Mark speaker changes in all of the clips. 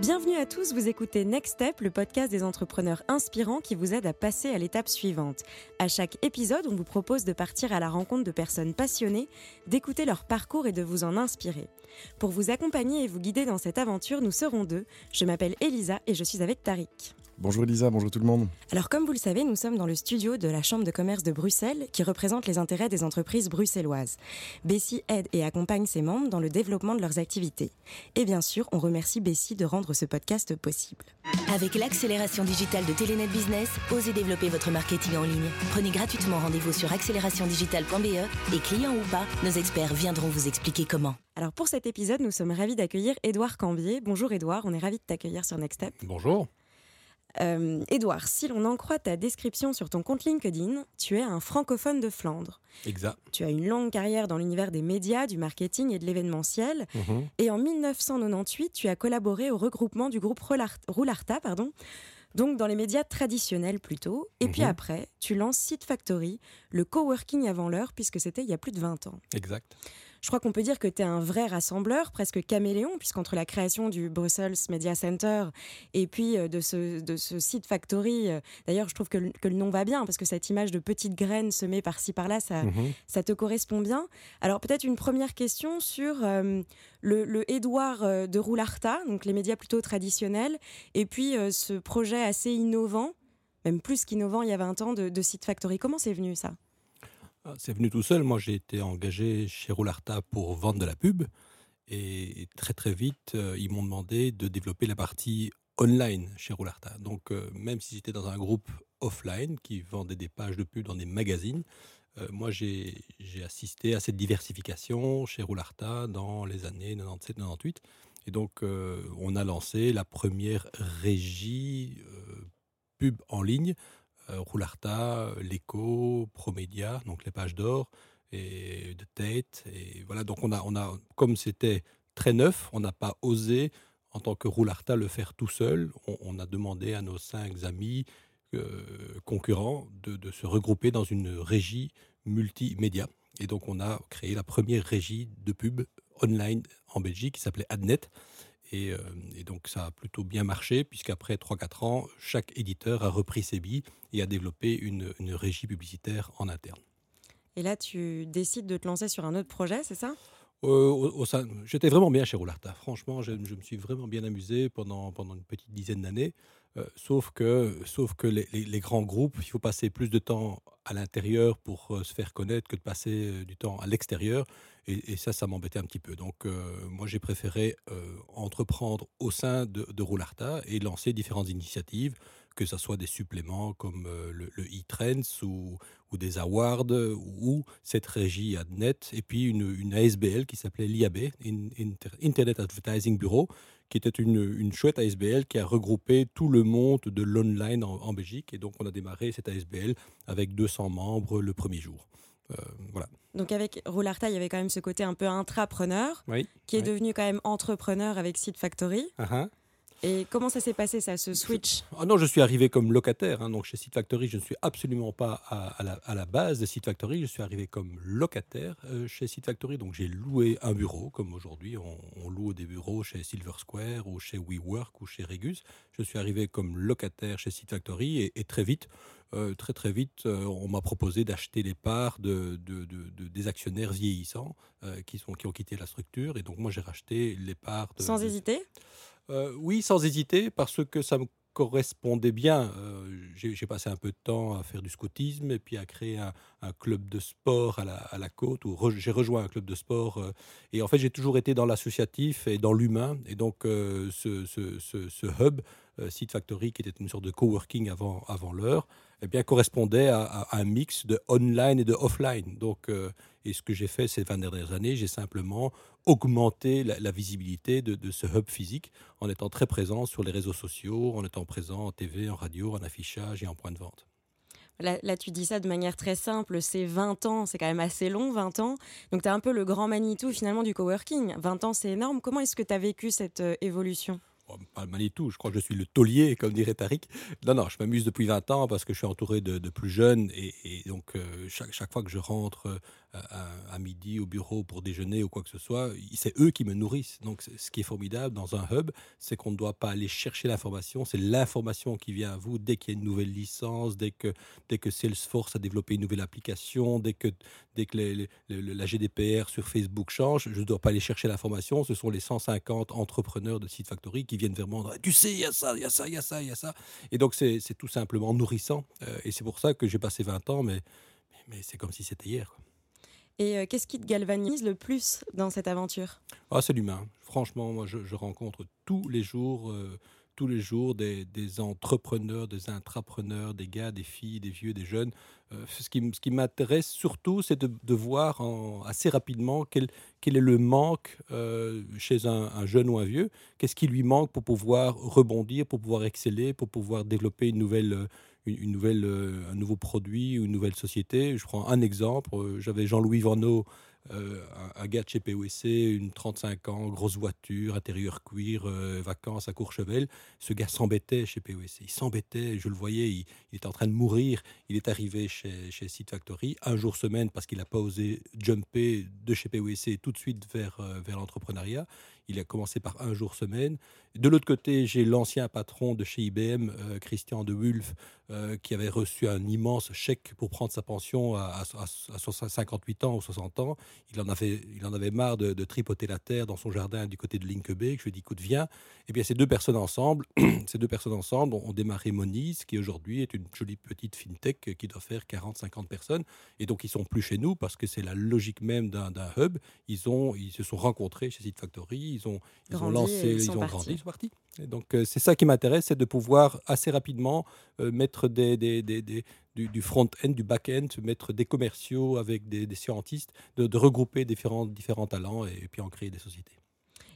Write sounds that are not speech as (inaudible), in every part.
Speaker 1: Bienvenue à tous, vous écoutez Next Step, le podcast des entrepreneurs inspirants qui vous aide à passer à l'étape suivante. À chaque épisode, on vous propose de partir à la rencontre de personnes passionnées, d'écouter leur parcours et de vous en inspirer. Pour vous accompagner et vous guider dans cette aventure, nous serons deux. Je m'appelle Elisa et je suis avec Tariq.
Speaker 2: Bonjour Elisa, bonjour tout le monde.
Speaker 1: Alors comme vous le savez, nous sommes dans le studio de la Chambre de commerce de Bruxelles qui représente les intérêts des entreprises bruxelloises. Bessie aide et accompagne ses membres dans le développement de leurs activités. Et bien sûr, on remercie Bessie de rendre ce podcast possible.
Speaker 3: Avec l'accélération digitale de Telenet Business, osez développer votre marketing en ligne. Prenez gratuitement rendez-vous sur accélérationdigitale.be et clients ou pas, nos experts viendront vous expliquer comment.
Speaker 1: Alors pour cet épisode, nous sommes ravis d'accueillir Édouard Cambier. Bonjour Édouard, on est ravis de t'accueillir sur Next Step.
Speaker 4: Bonjour.
Speaker 1: Euh, Édouard, si l'on en croit ta description sur ton compte LinkedIn, tu es un francophone de Flandre.
Speaker 4: Exact.
Speaker 1: Tu as une longue carrière dans l'univers des médias, du marketing et de l'événementiel.
Speaker 4: Mhm.
Speaker 1: Et en 1998, tu as collaboré au regroupement du groupe Roulart- Roularta, pardon, donc dans les médias traditionnels plutôt. Et puis
Speaker 4: Mhm.
Speaker 1: après, tu lances Seed Factory, le coworking avant l'heure, puisque c'était il y a plus de 20 ans.
Speaker 4: Exact.
Speaker 1: Je crois qu'on peut dire que tu es un vrai rassembleur, presque caméléon, puisqu'entre la création du Brussels Media Center et puis euh, de ce, de ce site factory, euh, d'ailleurs je trouve que, le- que le nom va bien, parce que cette image de petite graine semée par-ci par-là, ça,
Speaker 4: Mhm.
Speaker 1: ça te correspond bien. Alors peut-être une première question sur euh, le, le Édouard de Roularta, donc les médias plutôt traditionnels, et puis euh, ce projet assez innovant, même plus qu'innovant il y a 20 ans, de, de Site Factory. Comment c'est venu ça?
Speaker 4: C'est venu tout seul. Moi, j'ai été engagé chez Roularta pour vendre de la pub. Et très, très vite, euh, ils m'ont demandé de développer la partie online chez Roularta. Donc, euh, même si j'étais dans un groupe offline qui vendait des pages de pub dans des magazines, euh, moi, j'ai assisté à cette diversification chez Roularta dans les années 97-98. Et donc, on a lancé la première régie pub en ligne Roularta, l'Echo, Promédia, donc les pages d'or et de Tate. Et voilà, donc on a, on a comme c'était très neuf, on n'a pas osé en tant que Roularta le faire tout seul. On, on a demandé à nos cinq amis euh, concurrents de, de se regrouper dans une régie multimédia. Et donc on a créé la première régie de pub online en Belgique qui s'appelait Adnet. Et, euh, et donc ça a plutôt bien marché, puisqu'après 3-4 ans, chaque éditeur a repris ses billes et a développé une, une régie publicitaire en interne.
Speaker 1: Et là, tu décides de te lancer sur un autre projet, c'est ça?
Speaker 4: Euh, J'étais vraiment bien chez Roularta. Franchement, je, je me suis vraiment bien amusé pendant, pendant une petite dizaine d'années. Euh, sauf que, sauf que les, les- les grands groupes, il faut passer plus de temps à l'intérieur pour euh, se faire connaître que de passer du temps à l'extérieur. Et, ça, ça m'embêtait un petit peu. Donc, euh, moi, j'ai préféré euh, entreprendre au sein de, de Roularta et lancer différentes initiatives, que ce soit des suppléments comme euh, le, e-Trends ou, des awards ou cette régie Adnet et puis une, ASBL qui s'appelait l'IAB, In- Inter- Internet Advertising Bureau, qui était une, une chouette ASBL qui a regroupé tout le monde de l'online en, en Belgique. Et donc, on a démarré cette ASBL avec 200 membres le premier jour. Euh, voilà.
Speaker 1: Donc avec Roularta, il y avait quand même ce côté un peu intrapreneur,
Speaker 4: Oui.
Speaker 1: qui est
Speaker 4: Oui.
Speaker 1: devenu quand même entrepreneur avec Seed Factory. Et comment ça s'est passé, ça, ce switch?
Speaker 4: Ah non, je suis arrivé comme locataire. hein, donc chez Seed Factory, je ne suis absolument pas à, à la, à la base de Seed Factory. Je suis arrivé comme locataire euh, chez Seed Factory. Donc j'ai loué un bureau, comme aujourd'hui on, on loue des bureaux chez Silver Square ou chez WeWork ou chez Regus. Je suis arrivé comme locataire chez Seed Factory et, et très vite, euh, très très vite, euh, on m'a proposé d'acheter les parts de, de- de- de- des actionnaires vieillissants euh, qui, sont, qui ont quitté la structure. Et donc moi j'ai racheté les parts. De,
Speaker 1: Sans hésiter?
Speaker 4: Oui, sans hésiter, parce que ça me correspondait bien. J'ai passé un peu de temps à faire du scoutisme et puis à créer un, un club de sport à la, à la côte, où re- j'ai rejoint un club de sport. et en fait, j'ai toujours été dans l'associatif et dans l'humain. Et donc, ce, ce- ce- ce hub, Seed Factory, qui était une sorte de coworking avant, avant l'heure, eh bien, correspondait à, un mix de online et de offline. Donc, euh, et ce que j'ai fait ces 20 dernières années, j'ai simplement augmenté la, visibilité de, ce hub physique en étant très présent sur les réseaux sociaux, en étant présent en TV, en radio, en affichage et en point de vente.
Speaker 1: Là, tu dis ça de manière très simple, c'est 20 ans, c'est quand même assez long, 20 ans. Donc, tu es un peu le grand Manitou finalement du coworking. 20 ans, c'est énorme. Comment est-ce que tu as vécu cette euh, évolution?
Speaker 4: Pas le Manitou, je crois que je suis le taulier, comme dirait Tariq. Non, non, je m'amuse depuis 20 ans parce que je suis entouré de, plus jeunes et, donc euh, chaque, chaque fois que je rentre à, midi au bureau pour déjeuner ou quoi que ce soit, c'est eux qui me nourrissent. Donc ce qui est formidable dans un hub, c'est qu'on ne doit pas aller chercher l'information, c'est l'information qui vient à vous dès qu'il y a une nouvelle licence, dès que, Salesforce a développé une nouvelle application, dès que, dès que la GDPR sur Facebook change, je ne dois pas aller chercher l'information, ce sont les 150 entrepreneurs de Site Factory qui viennent vers moi, tu sais, il y a ça, il y a ça, il y a ça, il y a ça. Et donc c'est tout simplement nourrissant. Euh, et c'est pour ça que j'ai passé 20 ans, mais, mais c'est comme si c'était hier.
Speaker 1: Et euh, qu'est-ce qui te galvanise le plus dans cette aventure?
Speaker 4: Ah, C'est l'humain. Franchement, moi, je, rencontre tous les jours, euh, tous les jours des, entrepreneurs, des intrapreneurs, des gars, des filles, des vieux, des jeunes. Euh, ce qui, m'intéresse surtout, c'est de, voir assez rapidement quel, quel, est le manque chez un, un, jeune ou un vieux. Qu'est-ce qui lui manque pour pouvoir rebondir, pour pouvoir exceller, pour pouvoir développer une nouvelle une, nouvelle, euh, un nouveau produit ou une nouvelle société. Je prends un exemple. Euh, j'avais Jean-Louis Vanneau, euh, un, gars de chez POSC, une 35 ans, grosse voiture, intérieur cuir, vacances à Courchevel. Ce gars s'embêtait chez POSC. Il s'embêtait, je le voyais, il, était en train de mourir. Il est arrivé chez, chez Factory un jour semaine parce qu'il n'a pas osé jumper de chez POSC tout de suite vers, vers l'entrepreneuriat. Il a commencé par un jour semaine. De l'autre côté, j'ai l'ancien patron de chez IBM, euh, Christian de Wulf, euh, qui avait reçu un immense chèque pour prendre sa pension à, 58 ans ou 60 ans. Il en avait, il en avait marre de, tripoter la terre dans son jardin du côté de Linkeby. Je lui ai dit, écoute, viens. Et eh bien, ces deux personnes ensemble, (clears throat) ces deux personnes ensemble ont, démarré Moniz, qui aujourd'hui est une jolie petite fintech qui doit faire 40-50 personnes. Et donc, ils sont plus chez nous parce que c'est la logique même d'un hub. Ils, ont, ils se sont rencontrés chez Seed Factory ils ont, ils ont lancé, ils, ont grandi, ils sont partis. Et donc euh, c'est ça qui m'intéresse, c'est de pouvoir assez rapidement euh, mettre des, des, des, du, front-end, du back-end, mettre des commerciaux avec des, scientistes, de, regrouper différents talents et puis en créer des sociétés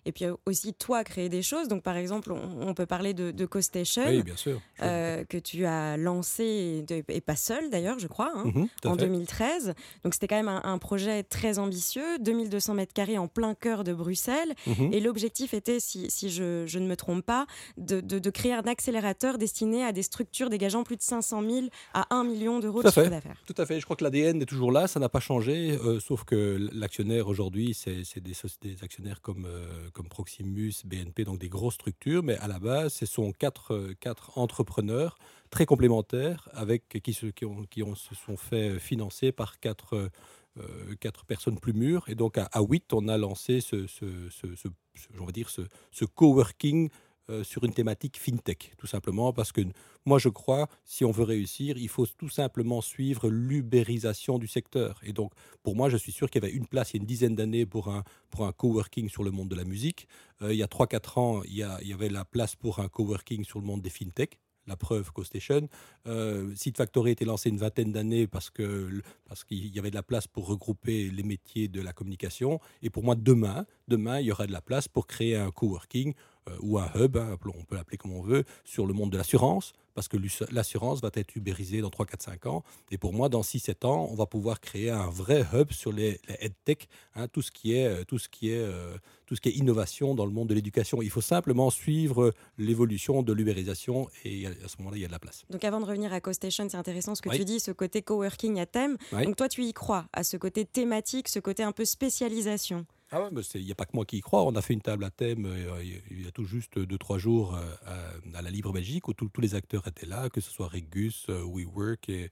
Speaker 1: et puis aussi toi créer des choses. Donc par exemple, on, peut parler de, de CoStation,
Speaker 4: bien sûr.
Speaker 1: Euh, que tu as lancé, et pas seul d'ailleurs, je crois, hein, mhm, en 2013. Donc c'était quand même un, projet très ambitieux, 2200 mètres carrés en plein cœur de Bruxelles. Mhm. Et l'objectif était, si, si je, je, ne me trompe pas, de, de, créer un accélérateur destiné à des structures dégageant plus de 500 000 à 1 million d'euros de chiffre d'affaires.
Speaker 4: Tout à fait. Je crois que l'ADN est toujours là, ça n'a pas changé, euh, sauf que l'actionnaire aujourd'hui, c'est des, des, actionnaires comme, euh, comme Proximus, BNP, donc des grosses structures, mais à la base, ce sont quatre, euh, quatre entrepreneurs très complémentaires avec, qui, se, qui, ont, se sont fait financer par quatre, euh, quatre personnes plus mûres. Et donc à, à 8, on a lancé ce, ce, ce, ce ce, coworking euh, sur une thématique fintech, tout simplement, parce que moi je crois, si on veut réussir, il faut tout simplement suivre l'ubérisation du secteur. Et donc, pour moi, je suis sûr qu'il y avait une place il y a une dizaine d'années pour un, pour un coworking sur le monde de la musique. Euh, il y a 3-4 ans, il y, avait la place pour un coworking sur le monde des fintech la preuve CoStation. Euh, Seed Factory a été lancé une vingtaine d'années parce parce qu'il y avait de la place pour regrouper les métiers de la communication. Et pour moi, demain, demain, il y aura de la place pour créer un coworking euh, ou un hub, hein, on peut l'appeler comme on veut, sur le monde de l'assurance, parce que l'assurance va être ubérisée dans 3, 4, 5 ans. Et pour moi, dans 6, 7 ans, on va pouvoir créer un vrai hub sur les, les EdTech, hein, tout, ce qui est, euh, tout, ce qui est, euh, tout ce qui est innovation dans le monde de l'éducation. Il faut simplement suivre l'évolution de l'ubérisation et à ce moment-là, il y a de la place.
Speaker 1: Donc avant de revenir à CoStation, c'est intéressant ce que tu dis, ce côté coworking à thème. Donc toi, tu y crois, à ce côté thématique, ce côté un peu spécialisation
Speaker 4: ah il n'y a pas que moi qui y crois. On a fait une table à thème euh, il y a tout juste 2-3 jours euh, à, la Libre Belgique où tous les acteurs étaient là, que ce soit Regus, euh, WeWork et,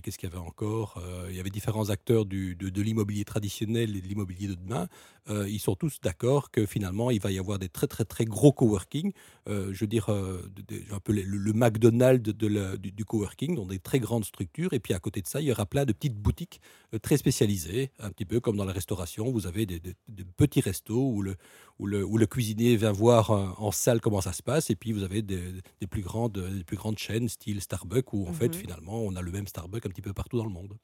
Speaker 4: qu'est-ce qu'il y avait encore Il y avait différents acteurs du, de, l'immobilier traditionnel et de l'immobilier de demain. ils sont tous d'accord que finalement il va y avoir des très très très gros coworking. je veux dire un peu le, McDonald's de du, du, coworking, dans des très grandes structures. Et puis à côté de ça, il y aura plein de petites boutiques très spécialisées, un petit peu comme dans la restauration. Vous avez des de petits restos où le, où le, où le cuisinier vient voir euh, en salle comment ça se passe. Et puis vous avez des, des plus, grandes, des plus grandes chaînes, style Starbucks, où en fait, mhm. finalement, on a le même Starbucks un petit peu partout dans le monde.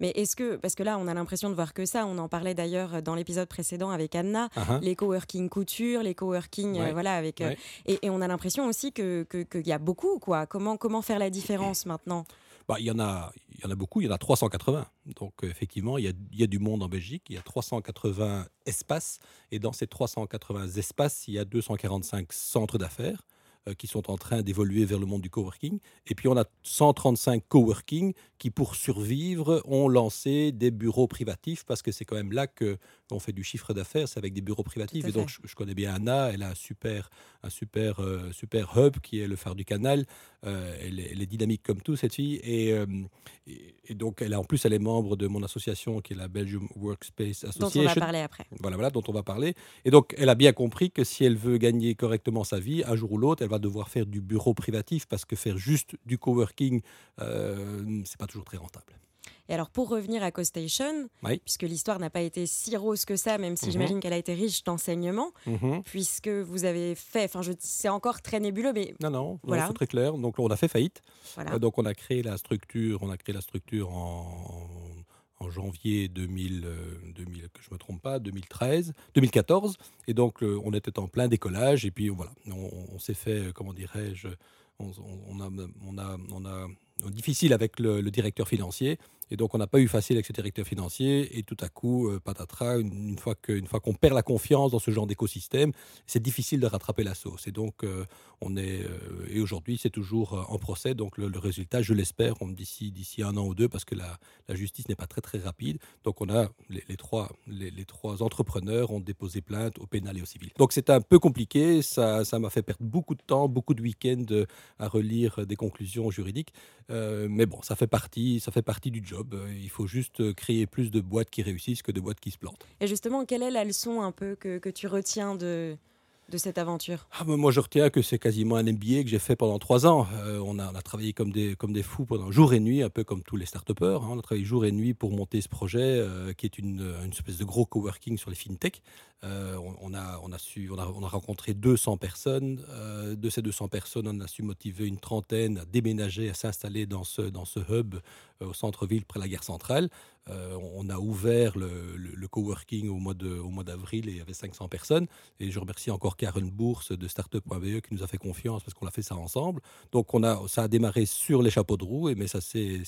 Speaker 1: Mais est-ce que, parce que là, on a l'impression de voir que ça, on en parlait d'ailleurs dans l'épisode précédent avec Anna, ah ah. les coworking couture, les coworking, euh, voilà, avec. Euh, et, et, on a l'impression aussi qu'il que, que y a beaucoup, quoi. Comment, comment faire la différence maintenant?
Speaker 4: Bah, il, y en a, il y en a beaucoup, il y en a 380. Donc effectivement, il y, a, du monde en Belgique, il y a 380 espaces, et dans ces 380 espaces, il y a 245 centres d'affaires. Euh, qui sont en train d'évoluer vers le monde du coworking. Et puis on a 135 coworking qui, pour survivre, ont lancé des bureaux privatifs parce que c'est quand même là que on fait du chiffre d'affaires, c'est avec des bureaux privatifs. Et donc je, connais bien Anna, elle a un super, un super, euh, super hub qui est le phare du canal. Euh, elle, est, dynamique comme tout cette fille et, et, donc elle a en plus elle est membre de mon association qui est la Belgium Workspace Association.
Speaker 1: Dont on va parler après.
Speaker 4: Voilà, voilà, dont on va parler. Et donc elle a bien compris que si elle veut gagner correctement sa vie, un jour ou l'autre, elle va devoir faire du bureau privatif parce que faire juste du coworking, euh, c'est pas toujours très rentable.
Speaker 1: Et alors, pour revenir à CoStation, puisque l'histoire n'a pas été si rose que ça, même si mhm. j'imagine qu'elle a été riche d'enseignements, mhm. puisque vous avez fait, enfin, c'est encore très nébuleux, mais
Speaker 4: non, non, c'est très clair. Donc, on a fait faillite. Euh, donc, on a créé la structure, on a créé la structure en, en janvier 2000, 2000, euh, que je me trompe pas, 2013, 2014. Et donc, euh, on était en plein décollage. Et puis, voilà, on, s'est fait, comment dirais-je, on, a, on a difficile avec le, directeur financier. Et donc, on n'a pas eu facile avec ce directeur financier. Et tout à coup, euh, patatras, une, fois fois qu'on perd la confiance dans ce genre d'écosystème, c'est difficile de rattraper la sauce. Et donc, euh, on est. Euh, et aujourd'hui, c'est toujours en procès. Donc, le, résultat, je l'espère, d'ici un an ou deux, parce que la, justice n'est pas très très rapide. Donc, on a les, trois les, trois entrepreneurs ont déposé plainte au pénal et au civil. Donc, c'est un peu compliqué. Ça m'a fait perdre beaucoup de temps, beaucoup de week-ends à relire des conclusions juridiques. Mais bon, ça fait partie ça fait partie du job. Euh, il faut juste euh, créer plus de boîtes qui réussissent que de boîtes qui se plantent.
Speaker 1: Et justement, quelle est la leçon un peu que tu retiens de, de cette aventure?
Speaker 4: Ah, Moi, je retiens que c'est quasiment un MBA que j'ai fait pendant trois ans. Euh, on, a, travaillé comme des, comme des fous pendant jour et nuit, un peu comme tous les start hein. On a travaillé jour et nuit pour monter ce projet, qui est une, une, espèce de gros coworking sur les fintech. on, a, on, a on, a, on a rencontré 200 personnes. de ces 200 personnes, on a su motiver une trentaine à déménager, à s'installer dans ce, dans ce hub au centre-ville près de la gare centrale. Euh, on a ouvert le, coworking au mois, d'avril et il y avait 500 personnes. Et je remercie encore Karen Bourse de startup.be qui nous a fait confiance parce qu'on a fait ça ensemble. Donc on a, ça a démarré sur les chapeaux de roue, mais ça s'est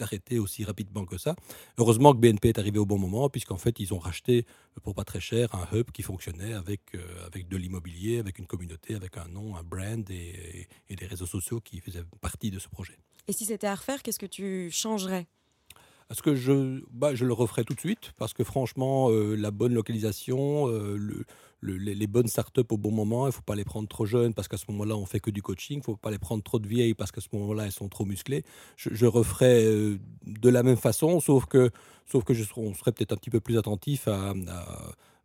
Speaker 4: arrêté aussi rapidement que ça. Heureusement que BNP est arrivé au bon moment puisqu'en fait ils ont racheté pour pas très cher un hub qui fonctionnait avec, euh, de l'immobilier, avec une communauté, avec un nom, un brand et, et des réseaux sociaux qui faisaient partie de ce projet.
Speaker 1: Et si c'était à refaire, qu'est-ce que tu changerais?
Speaker 4: Est-ce que je, bah, je le referai tout de suite parce que franchement, euh, la bonne localisation, euh, le, les, bonnes startups au bon moment, il ne faut pas les prendre trop jeunes parce qu'à ce moment-là, on fait que du coaching. Il ne faut pas les prendre trop de vieilles parce qu'à ce moment-là, elles sont trop musclées. Je, je referai euh, de la même façon, sauf que, sauf que je serais, serait peut-être un petit peu plus attentif à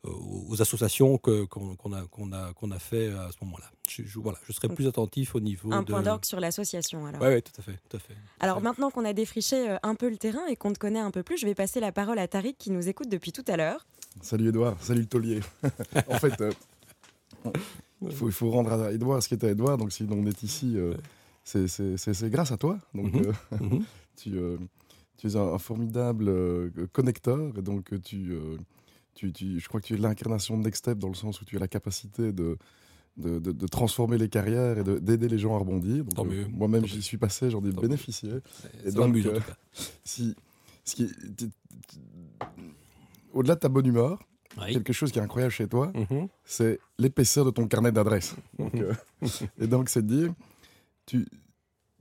Speaker 4: aux associations qu'on a, qu'on a, qu'on a fait à ce moment-là. Je, voilà, je serai plus attentif au niveau.
Speaker 1: Un point d'orgue sur l'association, alors.
Speaker 4: Oui, ouais, tout à fait. Tout à fait
Speaker 1: alors maintenant qu'on a défriché euh, un peu le terrain et qu'on te connaît un peu plus, je vais passer la parole à Tariq qui nous écoute depuis tout à l'heure.
Speaker 2: Salut Edouard, salut le taulier. (laughs) en fait, euh, il, faut, il faut rendre à Edouard ce qui est à Edouard. Donc si on est ici, c'est grâce à toi. Donc mhm. Mhm. (laughs) tu, tu, es un, formidable connecteur. Et donc tu je crois que tu es l'incarnation de Next Step dans le sens où tu as la capacité de, de, transformer les carrières et d'aider les gens à rebondir.
Speaker 4: Euh,
Speaker 2: moi-même, j'y suis passé, j'en ai bénéficié.
Speaker 4: Et donc, euh,
Speaker 2: si, au-delà de ta bonne humeur, quelque chose qui est incroyable chez toi, mm-hmm. c'est l'épaisseur de ton carnet d'adresses. Euh, (laughs) et donc, c'est de dire, tu,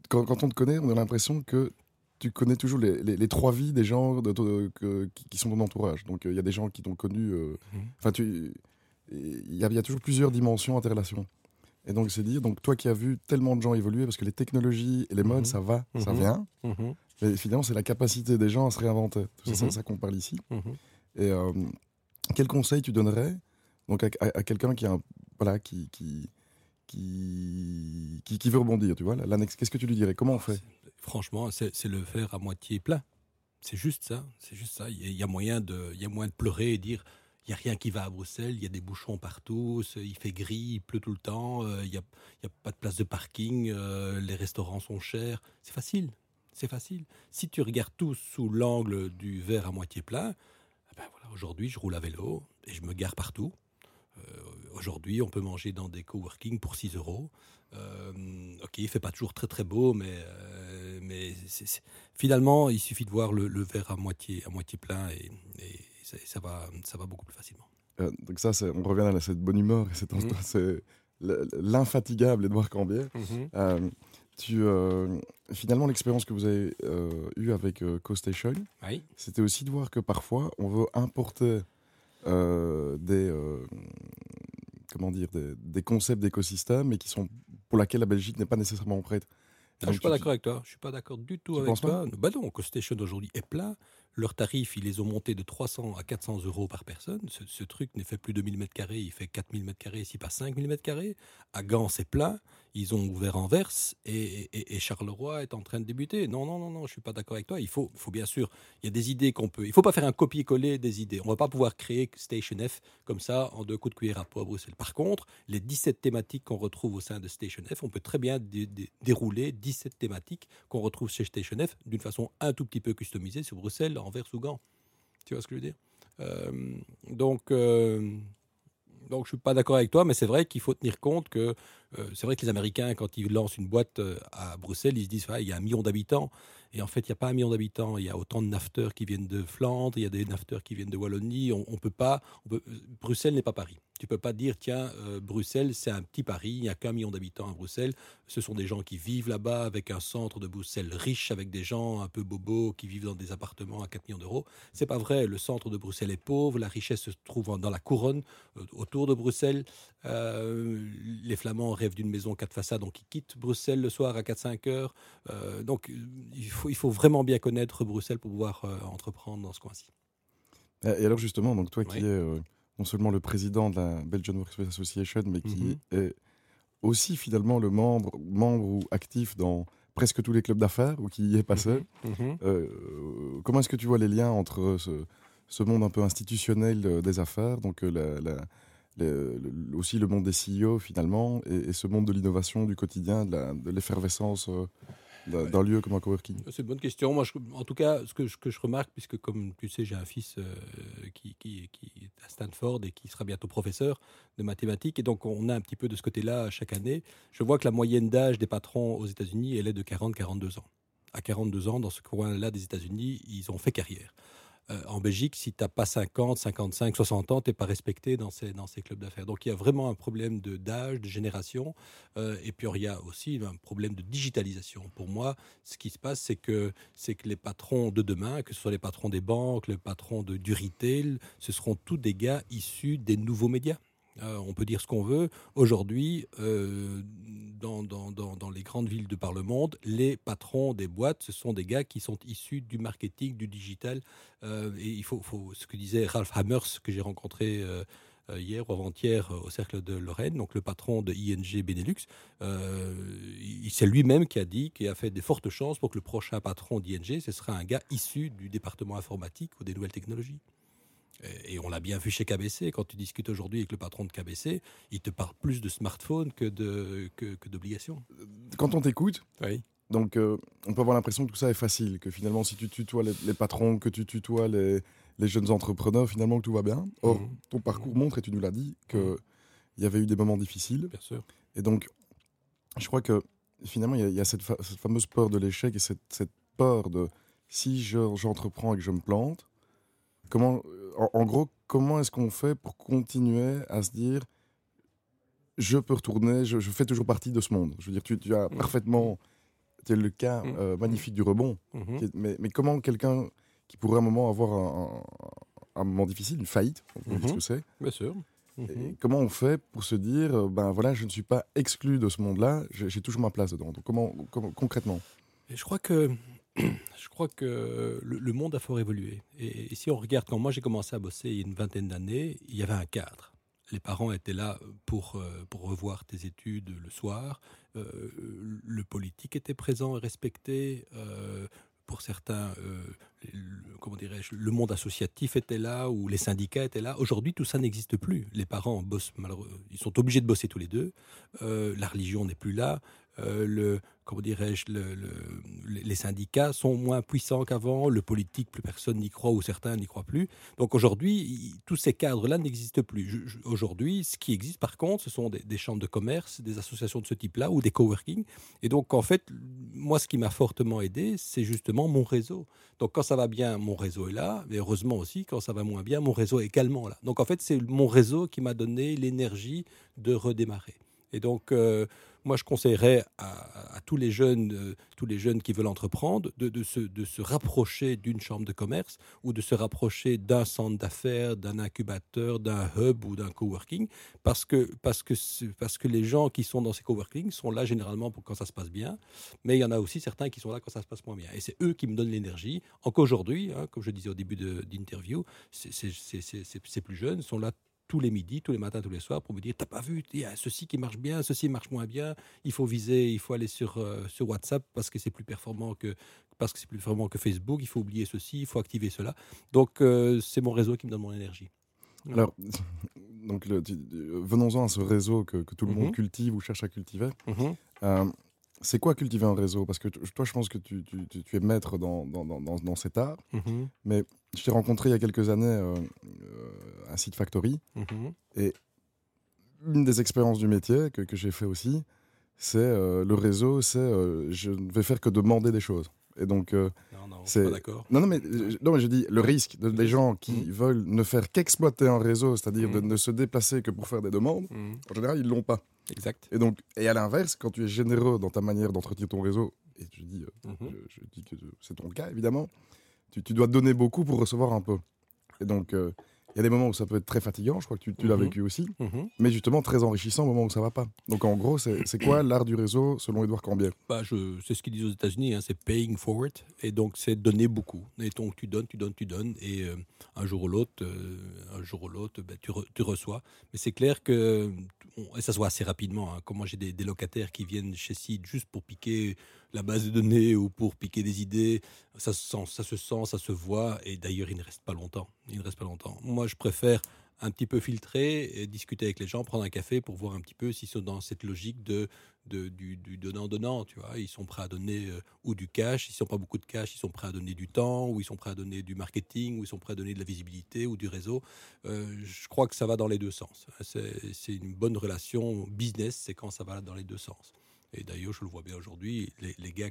Speaker 2: quand, quand, on te connaît, on a l'impression que tu connais toujours les, trois vies des gens de, qui, sont dans ton entourage. Donc, euh, il y a des gens qui t'ont connu. Euh, mhm. Enfin. Il y, a toujours plusieurs dimensions interrelations. Et donc, c'est dire, donc toi qui as vu tellement de gens évoluer, parce que les technologies et les modes, mhm. ça va, ça mhm. vient. Mais finalement, c'est la capacité des gens à se réinventer. C'est ça, ça qu'on parle ici. Et euh, quel conseil tu donnerais donc à, quelqu'un qui, a voilà, qui, qui, qui, qui, veut rebondir, tu vois Qu'est-ce que tu lui dirais? Comment on fait?
Speaker 4: franchement, c'est le faire à moitié plein. C'est juste ça. C'est juste ça. Il y, a moyen de, il y a moyen de pleurer et dire il n'y a rien qui va à Bruxelles, il y a des bouchons partout, il fait gris, il pleut tout le temps, euh, il n'y a, a, pas de place de parking, euh, les restaurants sont chers. C'est facile, c'est facile. Si tu regardes tout sous l'angle du verre à moitié plein, eh ben voilà, aujourd'hui je roule à vélo et je me gare partout. Euh, aujourd'hui, on peut manger dans des coworking pour 6 euros. ok, il fait pas toujours très très beau, mais mais finalement, il suffit de voir le, verre à moitié, à moitié plein et, ça, va, ça va beaucoup plus facilement.
Speaker 2: Euh, donc ça, on revient à cette bonne humeur et cette, mmh. l'infatigable Edouard Cambier. Mhm. tu, finalement, l'expérience que vous avez eue avec CoStation, c'était aussi de voir que parfois, on veut importer des comment dire, des, concepts d'écosystème, mais qui sont pour laquelle la Belgique n'est pas nécessairement prête.
Speaker 4: je suis pas d'accord avec toi. Je suis pas d'accord du tout avec toi. Bah non, CoStation aujourd'hui est plein. Leurs tarifs, ils les ont montés de 300 à 400 euros par personne. Ce, truc n'est fait plus de 1000 m2, il fait 4000 m2, ici pas 5000 m2. À Gand, c'est plein. Ils ont ouvert en verse et, Charleroi est en train de débuter. Non, non, non, non, je suis pas d'accord avec toi. Il faut, faut bien sûr, il y a des idées qu'on peut. Il faut pas faire un copier-coller des idées. On va pas pouvoir créer Station F comme ça en deux coups de cuillère à peau à Bruxelles. Par contre, les 17 thématiques qu'on retrouve au sein de Station F, on peut très bien dérouler 17 thématiques qu'on retrouve chez Station F d'une façon un tout petit peu customisée sur Bruxelles envers ou gants. Tu vois ce que je veux dire? Euh, Donc, euh, donc je suis pas d'accord avec toi, mais c'est vrai qu'il faut tenir compte que euh, c'est vrai que les Américains, quand ils lancent une boîte à Bruxelles, ils se disent il y a un million d'habitants. Et en fait, il n'y a pas un million d'habitants. Il y a autant de nafteurs qui viennent de Flandre, il y a des nafteurs qui viennent de Wallonie. On, on peut pas. Bruxelles n'est pas Paris. Tu peux pas dire, tiens, euh, Bruxelles, c'est un petit Paris, il n'y a qu'un million d'habitants à Bruxelles. Ce sont des gens qui vivent là-bas avec un centre de Bruxelles riche, avec des gens un peu bobos qui vivent dans des appartements à 4 millions d'euros. C'est pas vrai. Le centre de Bruxelles est pauvre, la richesse se trouve dans la couronne, euh, autour de Bruxelles. Euh, les Flamands d'une maison quatre façades, donc ils quittent Bruxelles le soir à 4-5 heures. donc il faut, il faut vraiment bien connaître Bruxelles pour pouvoir entreprendre dans ce coin-ci.
Speaker 2: Et alors justement, donc toi qui es non seulement le président de la Belgian Workspace Association, mais qui mhm. est aussi finalement le membre, membre ou actif dans presque tous les clubs d'affaires ou qui y est passé. Mhm. Mhm. Euh, comment est-ce que tu vois les liens entre ce, monde un peu institutionnel euh, des affaires, donc euh, aussi le monde des CEO finalement, et, ce monde de l'innovation du quotidien, de l'effervescence d'un lieu comme un coworking
Speaker 4: C'est une bonne question. Moi, en tout cas, ce que, je, que je remarque, puisque comme tu sais, j'ai un fils euh, qui, qui, qui, est à Stanford et qui sera bientôt professeur de mathématiques, et donc on a un petit peu de ce côté-là chaque année. Je vois que la moyenne d'âge des patrons aux États-Unis, elle est de 40-42 ans. À 42 ans, dans ce coin-là des États-Unis, ils ont fait carrière. Euh, en Belgique, si tu n'as pas 50, 55, 60 ans, tu n'es pas respecté dans ces, clubs d'affaires. Donc il y a vraiment un problème d'âge, de, génération. Euh, et puis il y a aussi un problème de digitalisation. Pour moi, ce qui se passe, c'est que, que les patrons de demain, que ce soit les patrons des banques, les patrons de, du retail, ce seront tous des gars issus des nouveaux médias. Euh, on peut dire ce qu'on veut. Aujourd'hui, euh, dans, les grandes villes de par le monde, les patrons des boîtes, ce sont des gars qui sont issus du marketing, du digital. Euh, et il faut, ce que disait Ralph Hammers, que j'ai rencontré hier ou avant-hier au Cercle de Lorraine, donc le patron de ING Benelux, c'est lui-même qui a dit, qui a fait des fortes chances pour que le prochain patron d'ING, ce sera un gars issu du département informatique ou des nouvelles technologies. Et on l'a bien vu chez KBC, quand tu discutes aujourd'hui avec le patron de KBC, il te parle plus de smartphone que de que, d'obligations.
Speaker 2: Quand on t'écoute, oui. donc euh, on peut avoir l'impression que tout ça est facile, que finalement si tu tutoies les, patrons, que tu tutoies les, les, jeunes entrepreneurs, finalement que tout va bien. Or, mhm. ton parcours mhm. montre, et tu nous l'as dit, qu'il mhm. y avait eu des moments difficiles.
Speaker 4: Bien sûr.
Speaker 2: Et donc, je crois que finalement, il y a, cette, fameuse peur de l'échec et cette, cette peur de si j'entreprends et que je me plante, comment en, gros, comment est-ce qu'on fait pour continuer à se dire je peux retourner, je, fais toujours partie de ce monde Je veux dire, tu, as mmh. parfaitement. Tu le cas mmh. euh, magnifique du rebond. Mmh. mais, comment quelqu'un qui pourrait à un moment avoir un, moment difficile, une faillite, on ce que c'est
Speaker 4: Bien sûr.
Speaker 2: comment on fait pour se dire, euh, ben voilà, je ne suis pas exclu de ce monde-là, j'ai toujours ma place dedans. Donc comment, concrètement?
Speaker 4: Et Je crois que (clears throat) je crois que le, monde a fort évolué. Et, si on regarde, quand moi j'ai commencé à bosser il y a une vingtaine d'années, il y avait un cadre. Les parents étaient là pour, euh, pour revoir tes études le soir. Euh, le politique était présent et respecté. Euh, pour certains, comment dirais-je, le monde associatif était là ou les syndicats étaient là. Aujourd'hui, tout ça n'existe plus. Les parents bossent ils sont obligés de bosser tous les deux. la religion n'est plus là. Le, comment dirais-je, les syndicats sont moins puissants qu'avant, le politique, plus personne n'y croit ou certains n'y croient plus. Donc aujourd'hui, tous ces cadres-là n'existent plus. Aujourd'hui, ce qui existe par contre, ce sont des, chambres de commerce, des associations de ce type-là ou des coworking. Et donc en fait, moi, ce qui m'a fortement aidé, c'est justement mon réseau. Donc quand ça va bien, mon réseau est là, mais heureusement aussi, quand ça va moins bien, mon réseau est également là. Donc en fait, c'est mon réseau qui m'a donné l'énergie de redémarrer. Et donc, euh, moi, je conseillerais à, tous, les jeunes, euh, tous les jeunes qui veulent entreprendre de, se, rapprocher d'une chambre de commerce ou de se rapprocher d'un centre d'affaires, d'un incubateur, d'un hub ou d'un coworking, parce que, parce, que, parce que les gens qui sont dans ces coworking sont là généralement pour quand ça se passe bien, mais il y en a aussi certains qui sont là quand ça se passe moins bien. Et c'est eux qui me donnent l'énergie. Encore aujourd'hui, hein, comme je disais au début d'interview, ces plus jeunes sont là tous les midis, tous les matins, tous les soirs pour me dire T'as pas vu, il y a ceci qui marche bien, ceci marche moins bien, il faut viser, il faut aller sur, euh, sur WhatsApp parce que c'est plus performant que parce que c'est plus performant que Facebook, il faut oublier ceci, il faut activer cela. Donc euh, c'est mon réseau qui me donne mon énergie.
Speaker 2: Alors, donc venons-en à ce réseau que, tout le monde mhm. cultive ou cherche à cultiver. Mhm. Euh, c'est quoi cultiver un réseau? Parce que toi, je pense que tu, es maître dans, dans, dans, cet art, mhm. mais je t'ai rencontré il y a quelques années euh, euh, à Site Factory, mhm. et une des expériences du métier que, que j'ai fait aussi, c'est euh, le réseau, c'est je ne vais faire que demander des choses. Et donc, non,
Speaker 4: non, c'est pas d'accord.
Speaker 2: Non, non, mais, non, mais je dis le risque de, des gens qui mhm. veulent ne faire qu'exploiter un réseau, c'est-à-dire de ne se déplacer que pour faire des demandes, en général, ils l'ont pas.
Speaker 4: Exact.
Speaker 2: Et donc, et à l'inverse, quand tu es généreux dans ta manière d'entretenir ton réseau, et je dis, euh, mhm. je, dis que c'est ton cas évidemment, tu, tu, dois donner beaucoup pour recevoir un peu. Et donc, euh, il y a des moments où ça peut être très fatigant, je crois que tu, tu l'as mhm. vécu aussi, mhm. mais justement très enrichissant au moment où ça va pas. Donc en gros, c'est quoi l'art du réseau selon Edouard Cambier
Speaker 4: bah, C'est ce qu'ils disent aux États-Unis, hein, c'est paying forward, et donc c'est donner beaucoup. Et donc tu donnes, tu donnes, tu donnes, et euh, un jour ou l'autre, un jour ou l'autre, ben, tu, tu, reçois. Mais c'est clair que, et ça se voit assez rapidement, hein, comme moi j'ai des, des, locataires qui viennent chez Seed juste pour piquer la base de données ou pour piquer des idées. Ça se sent, ça se, sent, ça se voit. Et d'ailleurs, il ne reste pas longtemps. Il ne reste pas longtemps. Moi, je préfère un petit peu filtrer, discuter avec les gens, prendre un café pour voir un petit peu s'ils sont dans cette logique de, de du, donnant-donnant. Tu vois, ils sont prêts à donner euh, ou du cash, s'ils n'ont pas beaucoup de cash, ils sont prêts à donner du temps, ou ils sont prêts à donner du marketing, ou ils sont prêts à donner de la visibilité ou du réseau. Euh, je crois que ça va dans les deux sens. C'est une bonne relation business, c'est quand ça va dans les deux sens. Et d'ailleurs, je le vois bien aujourd'hui, les, gars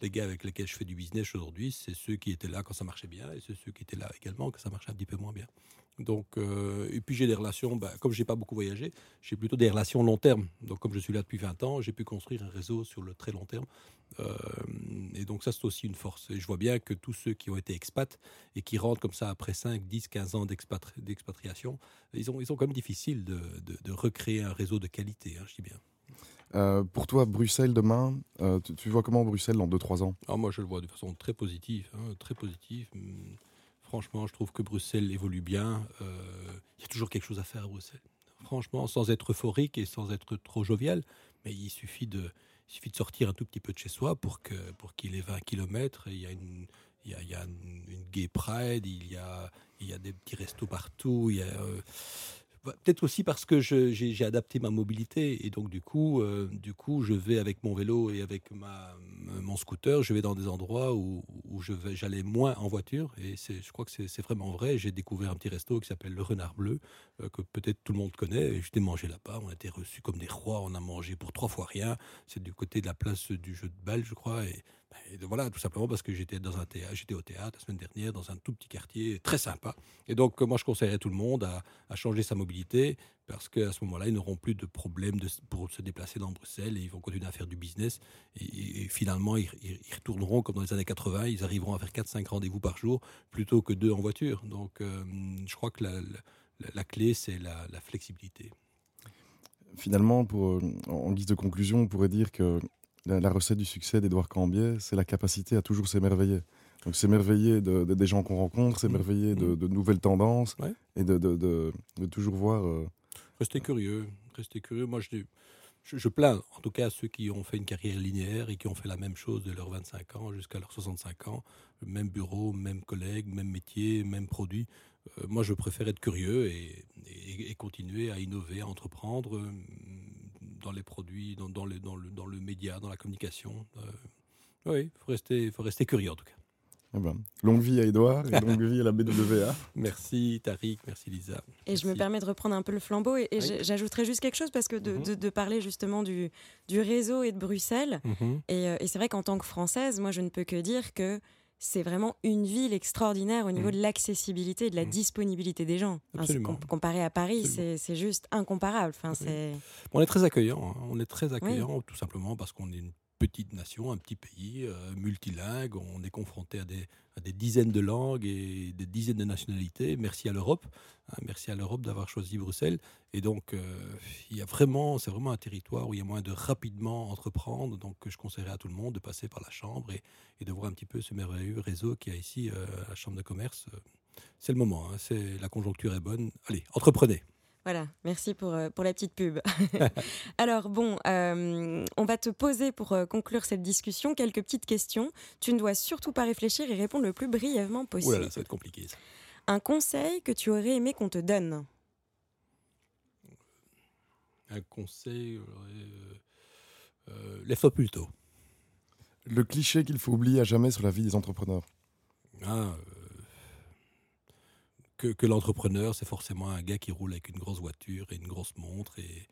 Speaker 4: les gars avec lesquels je fais du business aujourd'hui, c'est ceux qui étaient là quand ça marchait bien et c'est ceux qui étaient là également quand ça marchait un petit peu moins bien. Donc, euh, et puis j'ai des relations, bah, comme je n'ai pas beaucoup voyagé, j'ai plutôt des relations long terme. Donc, comme je suis là depuis 20 ans, j'ai pu construire un réseau sur le très long terme. Euh, et donc, ça, c'est aussi une force. Et je vois bien que tous ceux qui ont été expats et qui rentrent comme ça après 5, 10, 15 ans d'expatriation, ils ont, ils ont quand même difficile de, de, recréer un réseau de qualité, hein, je dis bien.
Speaker 2: Euh, pour toi, Bruxelles demain, tu, vois comment Bruxelles dans 2-3 ans?
Speaker 4: Ah, Moi, je le vois de façon très positive. Hein, très positive. Hum, franchement, je trouve que Bruxelles évolue bien. Euh, il y a toujours quelque chose à faire à Bruxelles. Franchement, sans être euphorique et sans être trop jovial, mais il suffit de, suffit de sortir un tout petit peu de chez soi pour qu'il pour qu'il ait 20 km. il y a une, il y a, une, gay pride, il y a, y a des petits restos partout. Y a, peut-être aussi parce que j'ai adapté ma mobilité et donc du coup, euh, du coup, je vais avec mon vélo et avec ma, mon scooter, je vais dans des endroits où, où j'allais moins en voiture et je crois que c'est vraiment vrai. J'ai découvert un petit resto qui s'appelle le Renard Bleu euh, que peut-être tout le monde connaît. J'étais mangé là-bas, on a été reçus comme des rois, on a mangé pour trois fois rien. C'est du côté de la place du jeu de balle, je crois. Et voilà, tout simplement parce que j'étais dans un théâtre, j'étais au théâtre la semaine dernière dans un tout petit quartier très sympa. Et donc moi je conseillerais tout le monde à, changer sa mobilité parce qu'à ce moment-là ils n'auront plus de problème pour se déplacer dans Bruxelles et ils vont continuer à faire du business et, finalement ils, retourneront comme dans les années 80, ils arriveront à faire 4-5 rendez-vous par jour plutôt que deux en voiture. Donc euh, je crois que la, clé c'est la, flexibilité
Speaker 2: finalement, en guise de conclusion, on pourrait dire que la, recette du succès d'Edouard Cambier, c'est la capacité à toujours s'émerveiller. Donc s'émerveiller de, des gens qu'on rencontre, s'émerveiller de, de, nouvelles tendances et de, toujours voir. Euh,
Speaker 4: rester curieux, rester curieux. Moi, je, je, plains en tout cas ceux qui ont fait une carrière linéaire et qui ont fait la même chose de leurs 25 ans jusqu'à leurs 65 ans, même bureau, même collègue, même métier, même produit. Euh, moi, je préfère être curieux et, et, continuer à innover, à entreprendre, euh, dans les produits, dans, dans, le, dans, le, dans le média, dans la communication. Euh, oui, il faut rester, faut rester curieux en tout cas.
Speaker 2: Eh ben, longue vie à Edouard et longue vie à la BWA. (laughs)
Speaker 4: Merci Tariq, merci Lisa.
Speaker 1: Et je me permets de reprendre un peu le flambeau et, j'ajouterai juste quelque chose parce que de, mhm. de, parler justement du, du réseau et de Bruxelles. Mhm. Et, euh, et c'est vrai qu'en tant que Française, moi je ne peux que dire que c'est vraiment une ville extraordinaire au niveau mmh. de l'accessibilité et de la mmh. disponibilité des gens. comparé à Paris, c'est juste incomparable. Enfin,
Speaker 4: On est très accueillant. Hein. On est très accueillant tout simplement parce qu'on est une petite nation, un petit pays euh, multilingue. On est confronté à des, dizaines de langues et des dizaines de nationalités. Merci à l'Europe. Hein, merci à l'Europe d'avoir choisi Bruxelles. Et donc, euh, il y a vraiment, c'est vraiment un territoire où il y a moyen de rapidement entreprendre. Donc, je conseillerais à tout le monde de passer par la Chambre et, de voir un petit peu ce merveilleux réseau qu'il y a ici euh, à la Chambre de commerce. C'est le moment. Hein. la conjoncture est bonne. Allez, entreprenez.
Speaker 1: Voilà, merci pour, euh, pour la petite pub. (laughs) Alors bon, euh, on va te poser pour euh, conclure cette discussion quelques petites questions. Tu ne dois surtout pas réfléchir et répondre le plus brièvement possible.
Speaker 4: Ouh là, ça va être compliqué.
Speaker 1: Un conseil que tu aurais aimé qu'on te donne?
Speaker 4: Un conseil, euh, lève-toi plus tôt.
Speaker 2: Le cliché qu'il faut oublier à jamais sur la vie des entrepreneurs.
Speaker 4: Ah, que, l'entrepreneur, c'est forcément un gars qui roule avec une grosse voiture et une grosse montre et,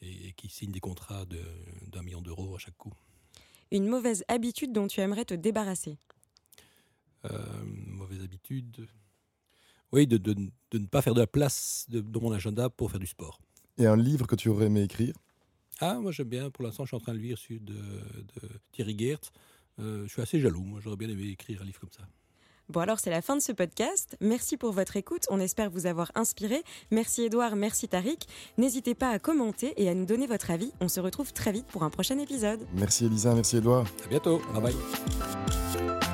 Speaker 4: et, qui signe des contrats d'un million d'euros à chaque coup.
Speaker 1: Une mauvaise habitude dont tu aimerais te débarrasser
Speaker 4: euh, Mauvaise habitude Oui, de, de, de, ne pas faire de la place dans mon agenda pour faire du sport.
Speaker 2: Et un livre que tu aurais aimé écrire?
Speaker 4: Ah, moi j'aime bien. Pour l'instant, je suis en train de lire celui de, de Thierry Geert. Euh, je suis assez jaloux. Moi, j'aurais bien aimé écrire un livre comme ça.
Speaker 1: Bon alors c'est la fin de ce podcast. Merci pour votre écoute. On espère vous avoir inspiré. Merci Edouard, merci Tariq. N'hésitez pas à commenter et à nous donner votre avis. On se retrouve très vite pour un prochain épisode.
Speaker 2: Merci Elisa, merci Edouard.
Speaker 4: À bientôt. Bye bye.